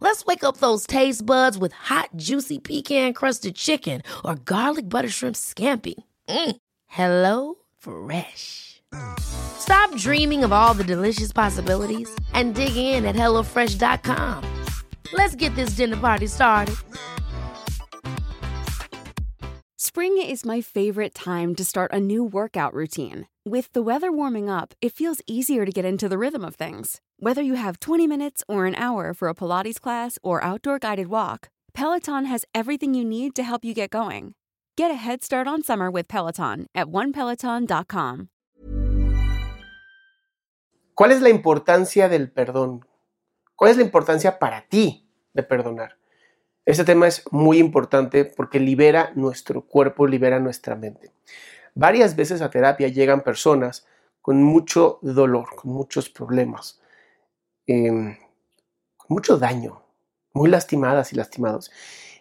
Let's wake up those taste buds with hot, juicy pecan crusted chicken or garlic butter shrimp scampi. Mm. Hello Fresh. Stop dreaming of all the delicious possibilities and dig in at HelloFresh.com. Let's get this dinner party started. Spring is my favorite time to start a new workout routine. With the weather warming up, it feels easier to get into the rhythm of things. Whether you have 20 minutes or an hour for a Pilates class or outdoor guided walk, Peloton has everything you need to help you get going. Get a head start on summer with Peloton at onepeloton.com. ¿Cuál es la importancia del perdón? ¿Cuál es la importancia para ti de perdonar? Este tema es muy importante porque libera nuestro cuerpo, libera nuestra mente. Varias veces a terapia llegan personas con mucho dolor, con muchos problemas, em, con mucho daño, muy lastimadas y lastimados.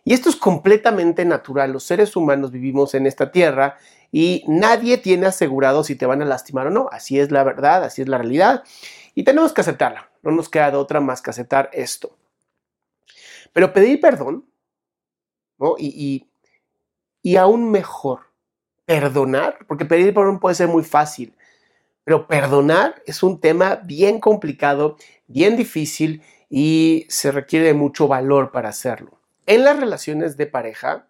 Y esto es completamente natural. Los seres humanos vivimos en esta tierra y nadie tiene asegurado si te van a lastimar o no. Así es la verdad, así es la realidad. Y tenemos que aceptarla. No nos queda de otra más que aceptar esto. Pero pedir perdón, ¿no? Y, y, aún mejor, perdonar, porque pedir perdón puede ser muy fácil, pero perdonar es un tema bien complicado, bien difícil y se requiere mucho valor para hacerlo. En las relaciones de pareja,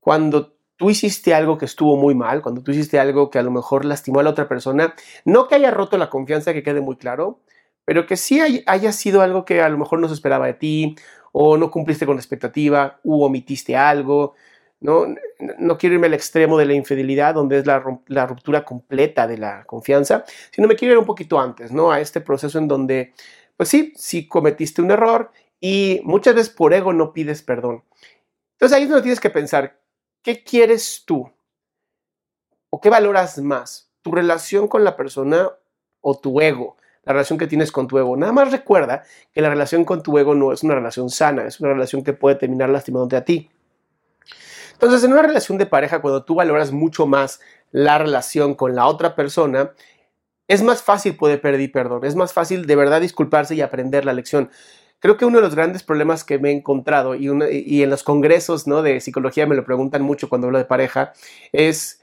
cuando tú hiciste algo que estuvo muy mal, cuando tú hiciste algo que a lo mejor lastimó a la otra persona, no que haya roto la confianza, que quede muy claro, pero que sí haya sido algo que a lo mejor no se esperaba de ti, o no cumpliste con la expectativa, u omitiste algo. No, no quiero irme al extremo de la infidelidad, donde es la, ruptura completa de la confianza, sino me quiero ir un poquito antes, ¿no? A este proceso en donde, pues sí, sí cometiste un error y muchas veces por ego no pides perdón. Entonces ahí es donde tienes que pensar, ¿qué quieres tú? ¿O qué valoras más? ¿Tu relación con la persona o tu ego? la relación que tienes con tu ego. Nada más recuerda que la relación con tu ego no es una relación sana, es una relación que puede terminar lastimándote a ti. Entonces, en una relación de pareja, cuando tú valoras mucho más la relación con la otra persona, es más fácil poder pedir perdón, es más fácil de verdad disculparse y aprender la lección. Creo que uno de los grandes problemas que me he encontrado, y, y en los congresos ¿no? de psicología me lo preguntan mucho cuando hablo de pareja, es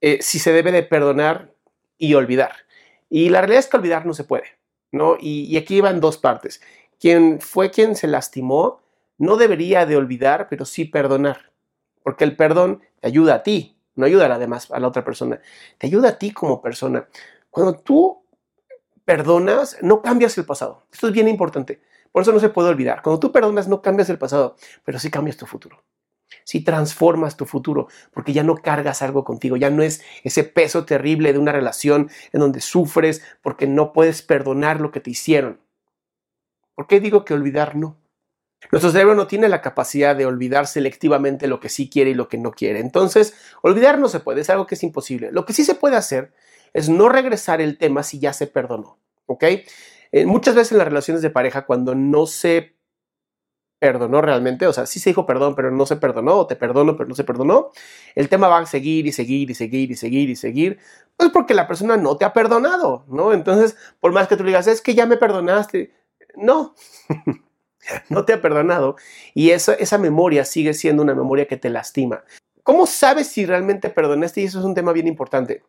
eh, si se debe de perdonar y olvidar. Y la realidad es que olvidar no se puede, ¿no? Y, aquí van dos partes. Quien fue quien se lastimó no debería de olvidar, pero sí perdonar, porque el perdón te ayuda a ti, no ayuda a la, demás, a la otra persona, te ayuda a ti como persona. Cuando tú perdonas, no cambias el pasado. Esto es bien importante. Por eso no se puede olvidar. Cuando tú perdonas, no cambias el pasado, pero sí cambias tu futuro si transformas tu futuro, porque ya no cargas algo contigo, ya no es ese peso terrible de una relación en donde sufres porque no puedes perdonar lo que te hicieron. ¿Por qué digo que olvidar no? Nuestro cerebro no tiene la capacidad de olvidar selectivamente lo que sí quiere y lo que no quiere. Entonces, olvidar no se puede, es algo que es imposible. Lo que sí se puede hacer es no regresar el tema si ya se perdonó. ¿Ok? Eh, muchas veces en las relaciones de pareja, cuando no se perdonó realmente, o sea, sí se dijo perdón, pero no se perdonó, o te perdono, pero no se perdonó, el tema va a seguir y seguir y seguir y seguir y seguir, pues porque la persona no te ha perdonado, ¿no? Entonces, por más que tú le digas, es que ya me perdonaste, no, no te ha perdonado y esa, esa memoria sigue siendo una memoria que te lastima. ¿Cómo sabes si realmente perdonaste? Y eso es un tema bien importante.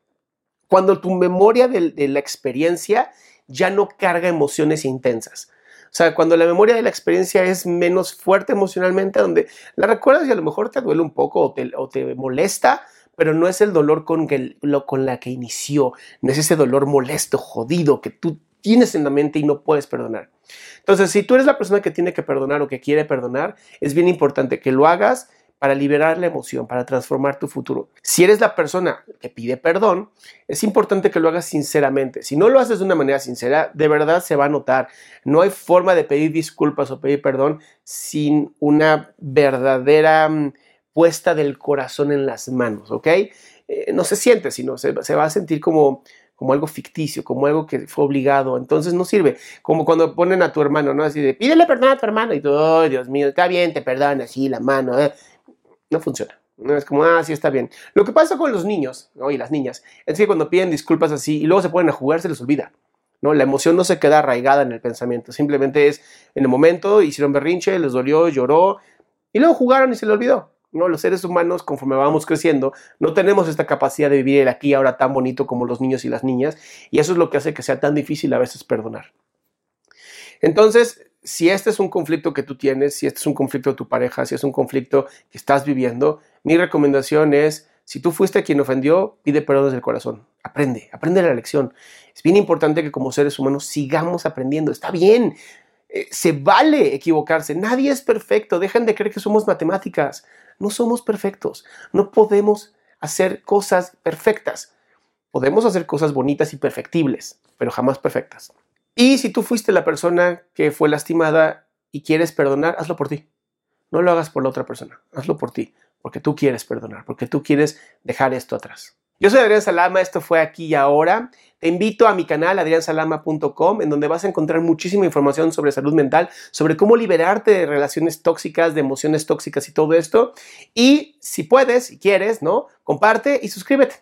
Cuando tu memoria de la experiencia ya no carga emociones intensas. O sea, cuando la memoria de la experiencia es menos fuerte emocionalmente, donde la recuerdas y a lo mejor te duele un poco o te, molesta, pero no es el dolor con, que, lo, con la que inició, no es ese dolor molesto, jodido que tú tienes en la mente y no puedes perdonar. Entonces, si tú eres la persona que tiene que perdonar o que quiere perdonar, es bien importante que lo hagas para liberar la emoción, para transformar tu futuro. Si eres la persona que pide perdón, es importante que lo hagas sinceramente. Si no lo haces de una manera sincera, de verdad se va a notar. No hay forma de pedir disculpas o pedir perdón sin una verdadera mm, puesta del corazón en las manos, ¿ok? Eh, no se siente, sino se, va a sentir como, como algo ficticio, como algo que fue obligado. Entonces no sirve. Como cuando ponen a tu hermano, ¿no? Así de, pídele perdón a tu hermano. Y tú, Dios mío, está bien, te perdona, así la mano. ¿eh? No funciona. No es como, ah, sí está bien. Lo que pasa con los niños, ¿no? y las niñas, es que cuando piden disculpas así y luego se ponen a jugar, se les olvida. ¿no? La emoción no se queda arraigada en el pensamiento. Simplemente es en el momento, hicieron berrinche, les dolió, lloró, y luego jugaron y se le olvidó. ¿No? Los seres humanos, conforme vamos creciendo, no tenemos esta capacidad de vivir el aquí ahora tan bonito como los niños y las niñas, y eso es lo que hace que sea tan difícil a veces perdonar. Entonces, si este es un conflicto que tú tienes, si este es un conflicto de tu pareja, si es un conflicto que estás viviendo, mi recomendación es, si tú fuiste quien ofendió, pide perdón desde el corazón. Aprende, aprende la lección. Es bien importante que como seres humanos sigamos aprendiendo. Está bien, eh, se vale equivocarse. Nadie es perfecto. Dejen de creer que somos matemáticas. No somos perfectos. No podemos hacer cosas perfectas. Podemos hacer cosas bonitas y perfectibles, pero jamás perfectas. Y si tú fuiste la persona que fue lastimada y quieres perdonar, hazlo por ti. No lo hagas por la otra persona, hazlo por ti, porque tú quieres perdonar, porque tú quieres dejar esto atrás. Yo soy Adrián Salama, esto fue aquí y ahora. Te invito a mi canal adriansalama.com en donde vas a encontrar muchísima información sobre salud mental, sobre cómo liberarte de relaciones tóxicas, de emociones tóxicas y todo esto. Y si puedes, si quieres, ¿no? Comparte y suscríbete.